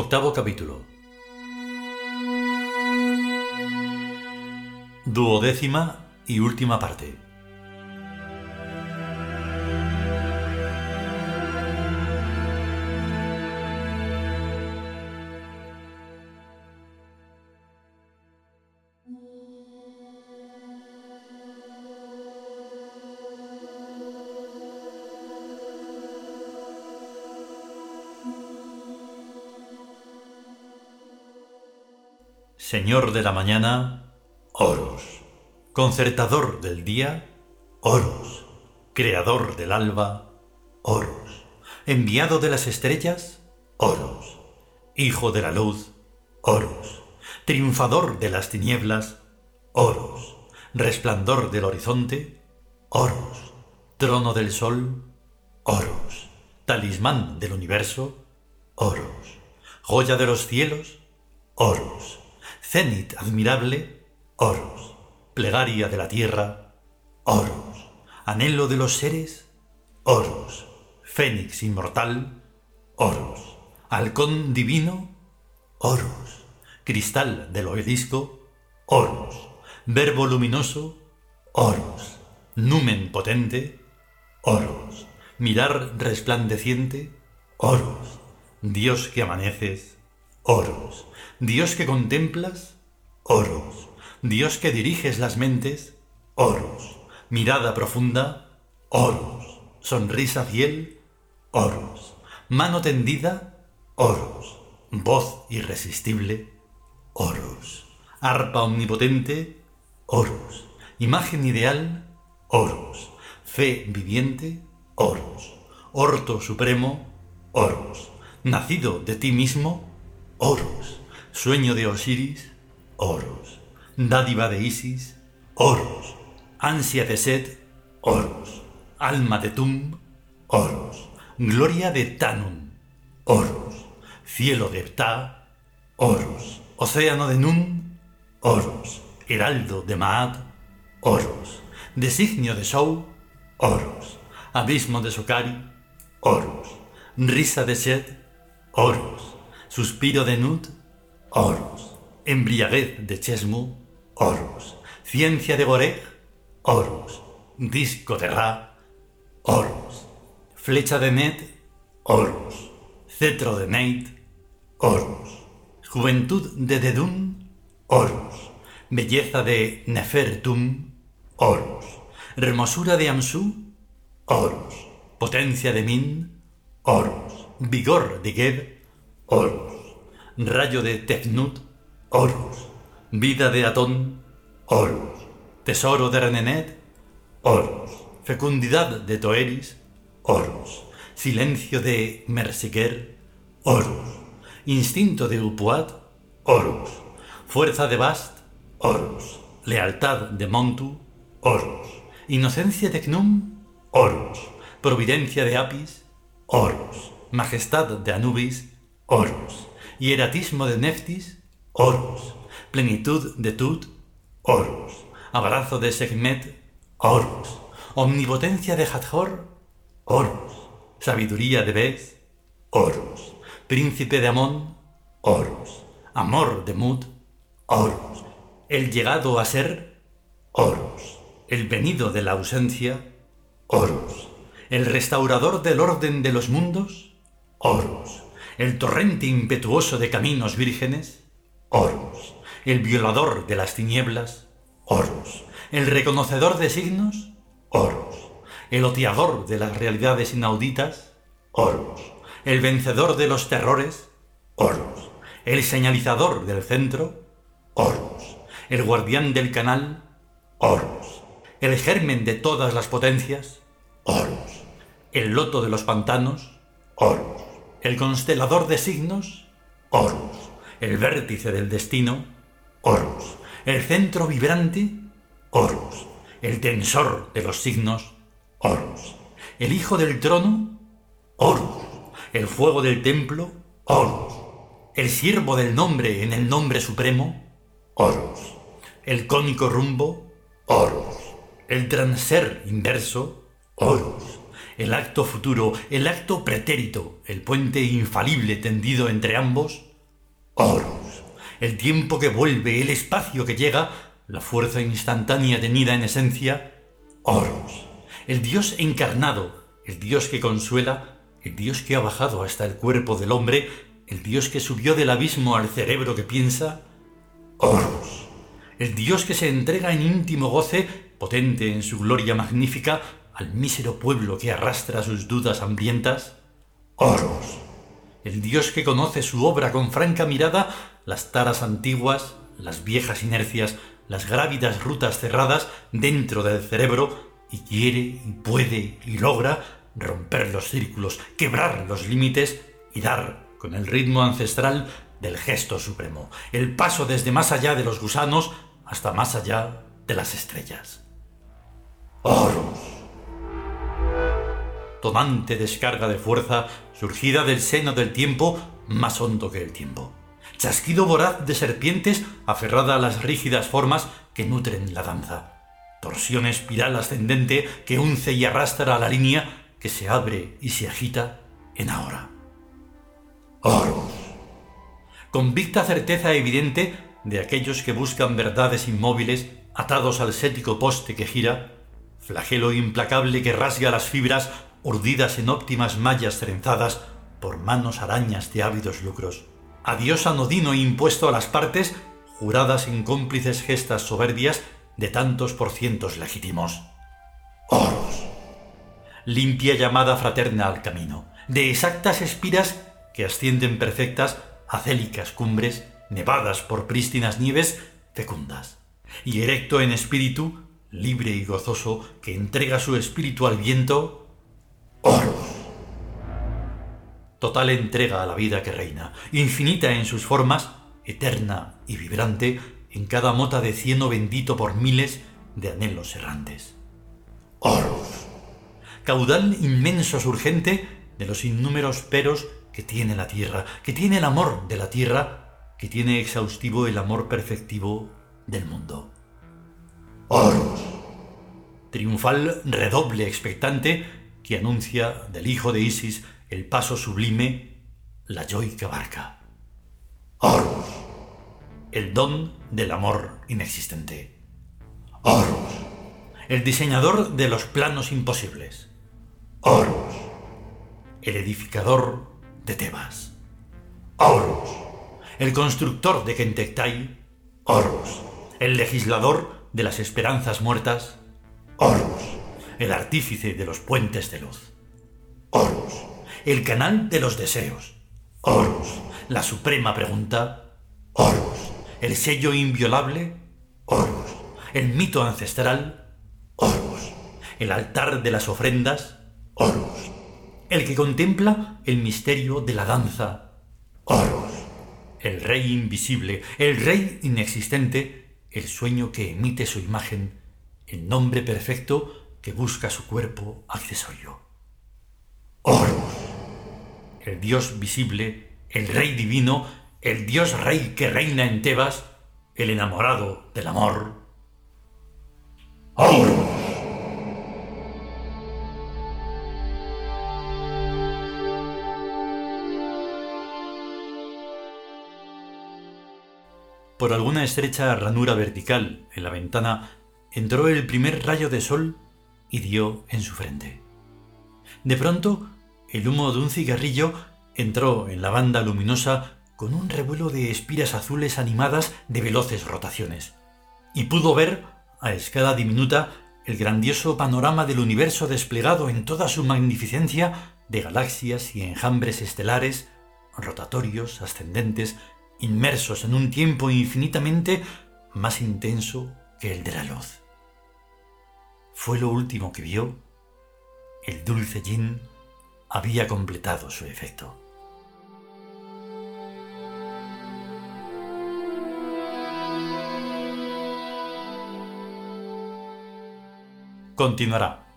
Octavo capítulo. Duodécima y última parte. Señor de la mañana, Horus. Concertador del día, Horus. Creador del alba, Horus. Enviado de las estrellas, Horus. Hijo de la luz, Horus. Triunfador de las tinieblas, Horus. Resplandor del horizonte, Horus. Trono del sol, Horus. Talismán del universo, Horus. Joya de los cielos, Horus cenit admirable, Horus, plegaria de la tierra, Horus, anhelo de los seres, Horus, fénix inmortal, Horus, halcón divino, Horus, cristal del obelisco, Horus, verbo luminoso, Horus, numen potente, Horus, mirar resplandeciente, Horus, Dios que amaneces, Dios que contemplas, Horus. Dios que diriges las mentes, Horus. Mirada profunda, Horus. Sonrisa fiel, Horus. Mano tendida, Horus. Voz irresistible, Horus. Arpa omnipotente, Horus. Imagen ideal, Horus. Fe viviente, Horus. Orto supremo, Horus. Nacido de ti mismo, Horus. Sueño de Osiris, Horus, dádiva de Isis, Horus, ansia de Set, Horus, alma de Tum, Horus, gloria de Tanum, Horus, cielo de Ptah, Horus, océano de Num, Horus, heraldo de Maat, Horus, designio de Sou, Horus, abismo de Sokari, Horus, risa de Set, Horus, suspiro de Nut, Horus. Embriaguez de Chesmu, Horus. Ciencia de Goreg, Horus. Disco de Ra, Horus. Flecha de Net, Horus. Cetro de Neit, Horus. Juventud de Dedun, Horus. Belleza de Nefertum, Horus. Hermosura de Amsu, Horus. Potencia de Min, Horus. Vigor de Geb, Horus rayo de Tefnut, Horus, vida de Atón, Horus, tesoro de Renenet, Horus, fecundidad de Toeris, Horus, silencio de Mersiker, Horus, instinto de Upuat, Horus, fuerza de Bast, Horus, lealtad de Montu, Horus, inocencia de Cnum, Horus, providencia de Apis, Horus, majestad de Anubis, Horus, hieratismo de Neftis, Horus, plenitud de Tut, Horus, abrazo de Segmet, Horus, omnipotencia de Hathor, Horus, sabiduría de Beth, Horus, príncipe de Amón, Horus, amor de Mut, Horus, el llegado a ser, Horus, el venido de la ausencia, Horus, el restaurador del orden de los mundos, Horus, el torrente impetuoso de caminos vírgenes, Horus, el violador de las tinieblas, Horus, el reconocedor de signos, Horus, el oteador de las realidades inauditas, Horus, el vencedor de los terrores, Horus, el señalizador del centro, Horus, el guardián del canal, Horus, el germen de todas las potencias, Horus, el loto de los pantanos, Horus, el constelador de signos, Horus, el vértice del destino, Horus, el centro vibrante, Horus, el tensor de los signos, Horus, el hijo del trono, Horus, el fuego del templo, Horus, el siervo del nombre en el nombre supremo, Horus, el cónico rumbo, Horus, el transer inverso, Horus, el acto futuro, el acto pretérito, el puente infalible tendido entre ambos. Horus, el tiempo que vuelve, el espacio que llega, la fuerza instantánea tenida en esencia. Horus, el Dios encarnado, el Dios que consuela, el Dios que ha bajado hasta el cuerpo del hombre, el Dios que subió del abismo al cerebro que piensa. Horus, el Dios que se entrega en íntimo goce, potente en su gloria magnífica, al mísero pueblo que arrastra sus dudas hambrientas? Horus, el Dios que conoce su obra con franca mirada, las taras antiguas, las viejas inercias, las grávidas rutas cerradas dentro del cerebro, y quiere y puede y logra romper los círculos, quebrar los límites y dar, con el ritmo ancestral del gesto supremo, el paso desde más allá de los gusanos hasta más allá de las estrellas. Horus. Tomante descarga de fuerza surgida del seno del tiempo más hondo que el tiempo. Chasquido voraz de serpientes aferrada a las rígidas formas que nutren la danza. Torsión espiral ascendente que unce y arrastra a la línea que se abre y se agita en ahora. Horus. Convicta certeza evidente de aquellos que buscan verdades inmóviles atados al cético poste que gira, flagelo implacable que rasga las fibras urdidas en óptimas mallas trenzadas por manos arañas de ávidos lucros. Adiós anodino impuesto a las partes, juradas en cómplices gestas soberbias de tantos por cientos legítimos. Horus. Limpia llamada fraterna al camino, de exactas espiras que ascienden perfectas a célicas cumbres nevadas por prístinas nieves fecundas, y erecto en espíritu, libre y gozoso, que entrega su espíritu al viento, Horus. Total entrega a la vida que reina, infinita en sus formas, eterna y vibrante en cada mota de cieno bendito por miles de anhelos errantes. Horus. Caudal inmenso surgente de los innúmeros peros que tiene la tierra, que tiene el amor de la tierra que tiene exhaustivo el amor perfectivo del mundo. Horus. Triunfal redoble expectante que anuncia del hijo de Isis el paso sublime, la yoica barca. Horus. El don del amor inexistente. Horus. El diseñador de los planos imposibles. Horus. El edificador de Tebas. Horus el constructor de Kentektay, Horus, el legislador de las esperanzas muertas, Horus, el artífice de los puentes de luz, Horus, el canal de los deseos, Horus, la suprema pregunta, Horus, el sello inviolable, Horus, el mito ancestral, Horus, el altar de las ofrendas, Horus, el que contempla el misterio de la danza, Horus. El rey invisible, el rey inexistente, el sueño que emite su imagen, el nombre perfecto que busca su cuerpo accesorio. Horus, el dios visible, el rey divino, el dios rey que reina en Tebas, el enamorado del amor. Horus. Por alguna estrecha ranura vertical en la ventana entró el primer rayo de sol y dio en su frente. De pronto, el humo de un cigarrillo entró en la banda luminosa con un revuelo de espiras azules animadas de veloces rotaciones, y pudo ver, a escala diminuta, el grandioso panorama del universo desplegado en toda su magnificencia de galaxias y enjambres estelares, rotatorios, ascendentes, inmersos en un tiempo infinitamente más intenso que el de la luz. Fue lo último que vio. El dulce gin había completado su efecto. Continuará.